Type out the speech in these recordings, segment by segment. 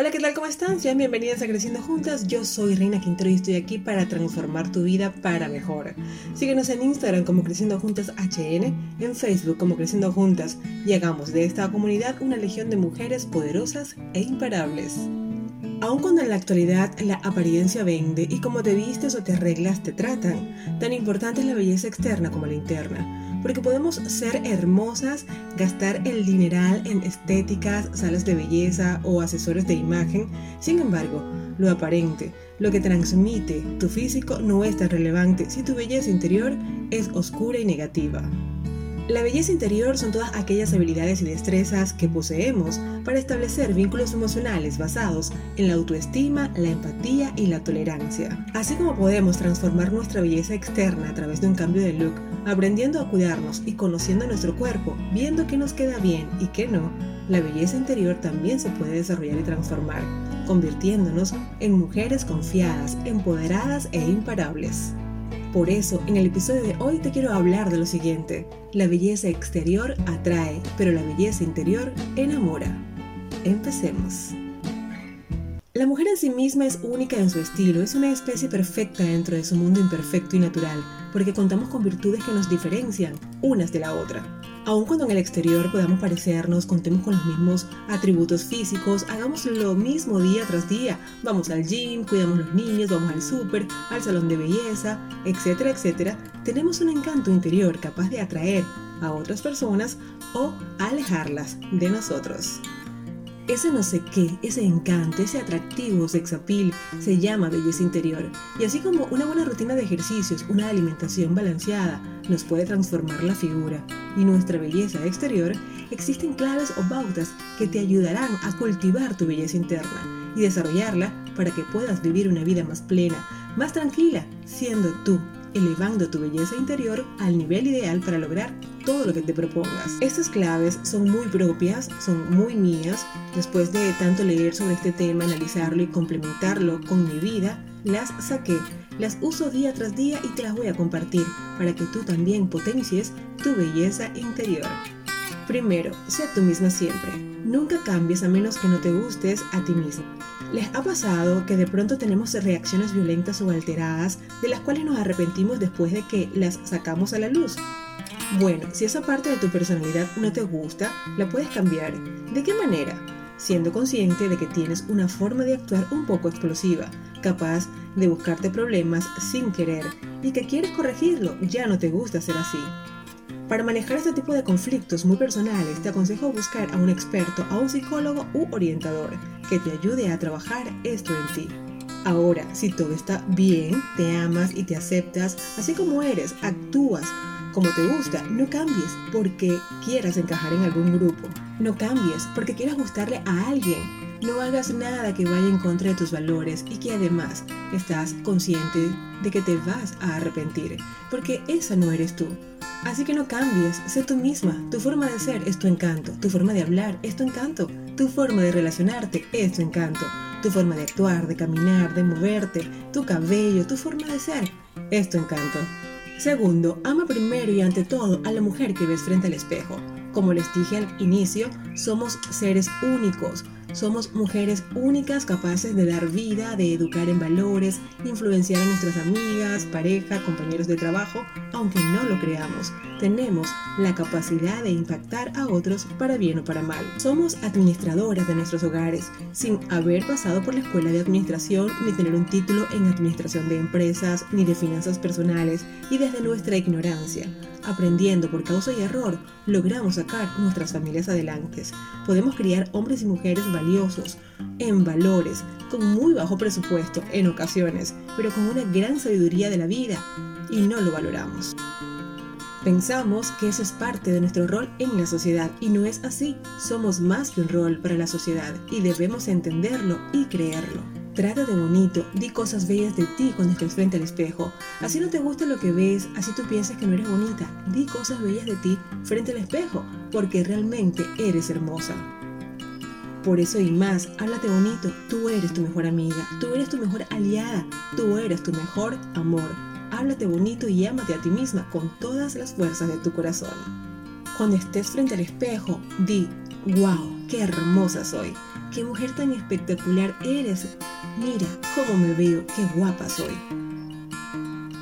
Hola, ¿qué tal? ¿Cómo están? Sean bienvenidas a Creciendo Juntas. Yo soy Reina Quintero y estoy aquí para transformar tu vida para mejor. Síguenos en Instagram como Creciendo Juntas HN, en Facebook como Creciendo Juntas y hagamos de esta comunidad una legión de mujeres poderosas e imparables. Aun cuando en la actualidad la apariencia vende y como te vistes o te arreglas te tratan, tan importante es la belleza externa como la interna porque podemos ser hermosas, gastar el dineral en estéticas, salas de belleza o asesores de imagen. Sin embargo, lo aparente, lo que transmite tu físico no es tan relevante si tu belleza interior es oscura y negativa. La belleza interior son todas aquellas habilidades y destrezas que poseemos para establecer vínculos emocionales basados en la autoestima, la empatía y la tolerancia. Así como podemos transformar nuestra belleza externa a través de un cambio de look, aprendiendo a cuidarnos y conociendo nuestro cuerpo, viendo qué nos queda bien y qué no, la belleza interior también se puede desarrollar y transformar, convirtiéndonos en mujeres confiadas, empoderadas e imparables. Por eso, en el episodio de hoy te quiero hablar de lo siguiente. La belleza exterior atrae, pero la belleza interior enamora. Empecemos. La mujer en sí misma es única en su estilo, es una especie perfecta dentro de su mundo imperfecto y natural, porque contamos con virtudes que nos diferencian unas de la otra. Aun cuando en el exterior podamos parecernos, contemos con los mismos atributos físicos, hagamos lo mismo día tras día, vamos al gym, cuidamos los niños, vamos al súper, al salón de belleza, etcétera, etcétera, tenemos un encanto interior capaz de atraer a otras personas o alejarlas de nosotros. Ese no sé qué, ese encanto, ese atractivo sex appeal se llama belleza interior. Y así como una buena rutina de ejercicios, una alimentación balanceada nos puede transformar la figura y nuestra belleza exterior, existen claves o pautas que te ayudarán a cultivar tu belleza interna y desarrollarla para que puedas vivir una vida más plena, más tranquila, siendo tú elevando tu belleza interior al nivel ideal para lograr todo lo que te propongas. Estas claves son muy propias, son muy mías. Después de tanto leer sobre este tema, analizarlo y complementarlo con mi vida, las saqué, las uso día tras día y te las voy a compartir para que tú también potencies tu belleza interior. Primero, sea tú misma siempre. Nunca cambies a menos que no te gustes a ti mismo. ¿Les ha pasado que de pronto tenemos reacciones violentas o alteradas de las cuales nos arrepentimos después de que las sacamos a la luz? Bueno, si esa parte de tu personalidad no te gusta, la puedes cambiar. ¿De qué manera? Siendo consciente de que tienes una forma de actuar un poco explosiva, capaz de buscarte problemas sin querer y que quieres corregirlo, ya no te gusta ser así. Para manejar este tipo de conflictos muy personales, te aconsejo buscar a un experto, a un psicólogo u orientador que te ayude a trabajar esto en ti. Ahora, si todo está bien, te amas y te aceptas, así como eres, actúas como te gusta, no cambies porque quieras encajar en algún grupo. No cambies porque quieras gustarle a alguien. No hagas nada que vaya en contra de tus valores y que además estás consciente de que te vas a arrepentir, porque esa no eres tú. Así que no cambies, sé tú misma. Tu forma de ser es tu encanto, tu forma de hablar es tu encanto, tu forma de relacionarte es tu encanto, tu forma de actuar, de caminar, de moverte, tu cabello, tu forma de ser es tu encanto. Segundo, ama primero y ante todo a la mujer que ves frente al espejo. Como les dije al inicio, somos seres únicos, somos mujeres únicas capaces de dar vida, de educar en valores, influenciar a nuestras amigas, pareja, compañeros de trabajo, aunque no lo creamos. Tenemos la capacidad de impactar a otros para bien o para mal. Somos administradoras de nuestros hogares, sin haber pasado por la escuela de administración, ni tener un título en administración de empresas, ni de finanzas personales, y desde nuestra ignorancia aprendiendo por causa y error, logramos sacar nuestras familias adelante. Podemos criar hombres y mujeres valiosos, en valores, con muy bajo presupuesto en ocasiones, pero con una gran sabiduría de la vida, y no lo valoramos. Pensamos que eso es parte de nuestro rol en la sociedad y no es así. Somos más que un rol para la sociedad y debemos entenderlo y creerlo. Trata de bonito, di cosas bellas de ti cuando estés frente al espejo. Así no te gusta lo que ves, así tú piensas que no eres bonita. Di cosas bellas de ti frente al espejo, porque realmente eres hermosa. Por eso y más, háblate bonito. Tú eres tu mejor amiga, tú eres tu mejor aliada, tú eres tu mejor amor. Háblate bonito y ámate a ti misma con todas las fuerzas de tu corazón. Cuando estés frente al espejo, di, wow, qué hermosa soy. qué mujer tan espectacular eres. Mira cómo me veo, qué guapa soy.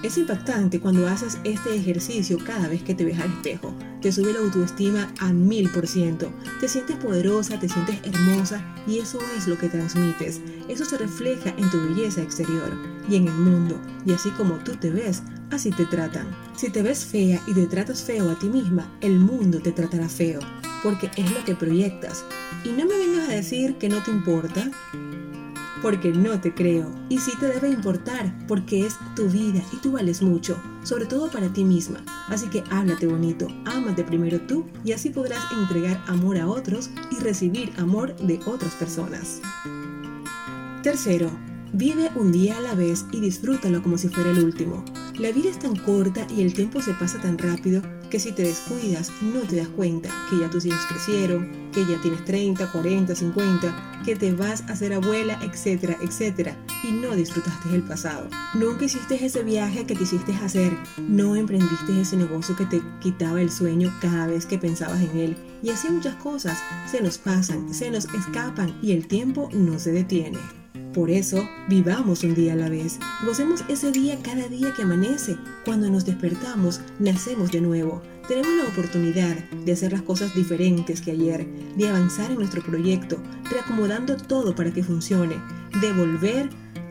Es impactante cuando haces este ejercicio cada vez que te ves al espejo. Te sube la autoestima a mil por ciento. Te sientes poderosa, te sientes hermosa y eso es lo que transmites. Eso se refleja en tu belleza exterior y en el mundo. Y así como tú te ves, así te tratan. Si te ves fea y te tratas feo a ti misma, el mundo te tratará feo. Porque es lo que proyectas. Y no me vengas a decir que no te importa porque no te creo. Y sí te debe importar, porque es tu vida y tú vales mucho, sobre todo para ti misma. Así que háblate bonito, ámate primero tú y así podrás entregar amor a otros y recibir amor de otras personas. Tercero, vive un día a la vez y disfrútalo como si fuera el último. La vida es tan corta y el tiempo se pasa tan rápido que si te descuidas no te das cuenta que ya tus hijos crecieron, que ya tienes 30, 40, 50, que te vas a ser abuela, etcétera, etcétera, y no disfrutaste el pasado. Nunca hiciste ese viaje que quisiste hacer, no emprendiste ese negocio que te quitaba el sueño cada vez que pensabas en él. Y así muchas cosas se nos pasan, se nos escapan y el tiempo no se detiene. Por eso, vivamos un día a la vez. Gocemos ese día cada día que amanece. Cuando nos despertamos, nacemos de nuevo. Tenemos la oportunidad de hacer las cosas diferentes que ayer, de avanzar en nuestro proyecto, reacomodando todo para que funcione, de volver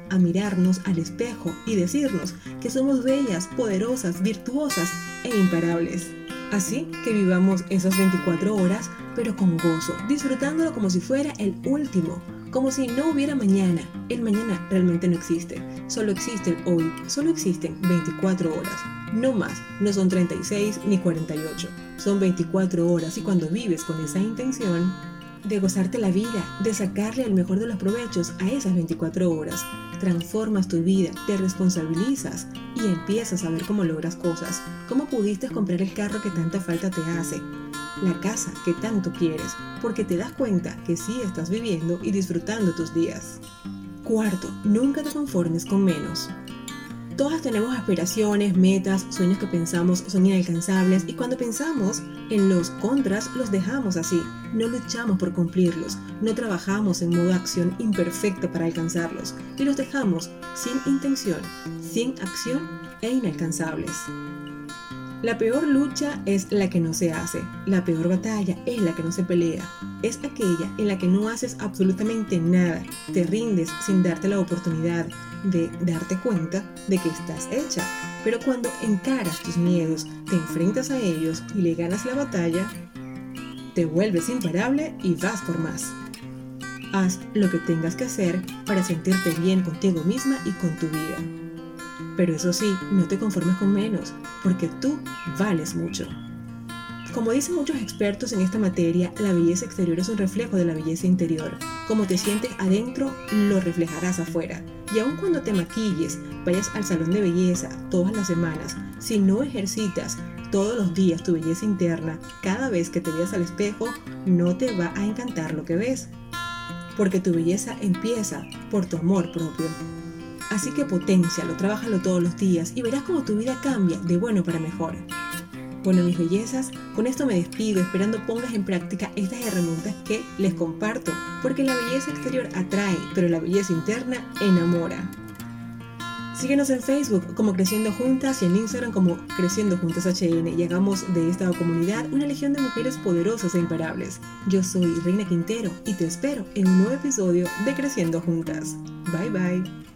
a mirarnos al espejo y decirnos que somos bellas, poderosas, virtuosas e imparables. Así que vivamos esas 24 horas, pero con gozo, disfrutándolo como si fuera el último, como si no hubiera mañana. El mañana realmente no existe, solo existe hoy, solo existen 24 horas, no más, no son 36 ni 48, son 24 horas y cuando vives con esa intención de gozarte la vida, de sacarle el mejor de los provechos a esas 24 horas, transformas tu vida, te responsabilizas y empiezas a ver cómo logras cosas, cómo pudiste comprar el carro que tanta falta te hace, la casa que tanto quieres, porque te das cuenta que sí estás viviendo y disfrutando tus días. Cuarto, nunca te conformes con menos. Todas tenemos aspiraciones, metas, sueños que pensamos son inalcanzables y cuando pensamos en los contras los dejamos así, no luchamos por cumplirlos, no trabajamos en modo acción imperfecto para alcanzarlos y los dejamos sin intención, sin acción e inalcanzables. La peor lucha es la que no se hace, la peor batalla es la que no se pelea, es aquella en la que no haces absolutamente nada, te rindes sin darte la oportunidad de darte cuenta de que estás hecha. Pero cuando encaras tus miedos, te enfrentas a ellos y le ganas la batalla, te vuelves imparable y vas por más. Haz lo que tengas que hacer para sentirte bien contigo misma y con tu vida. Pero eso sí, no te conformes con menos, porque tú vales mucho. Como dicen muchos expertos en esta materia, la belleza exterior es un reflejo de la belleza interior. Como te sientes adentro, lo reflejarás afuera. Y aun cuando te maquilles, vayas al salón de belleza todas las semanas, si no ejercitas todos los días tu belleza interna, cada vez que te veas al espejo, no te va a encantar lo que ves. Porque tu belleza empieza por tu amor propio. Así que potencialo, trabájalo todos los días y verás cómo tu vida cambia de bueno para mejor. Bueno, mis bellezas, con esto me despido esperando pongas en práctica estas herramientas que les comparto, porque la belleza exterior atrae, pero la belleza interna enamora. Síguenos en Facebook como Creciendo Juntas y en Instagram como Creciendo Juntas HN y hagamos de esta comunidad una legión de mujeres poderosas e imparables. Yo soy Reina Quintero y te espero en un nuevo episodio de Creciendo Juntas. Bye bye.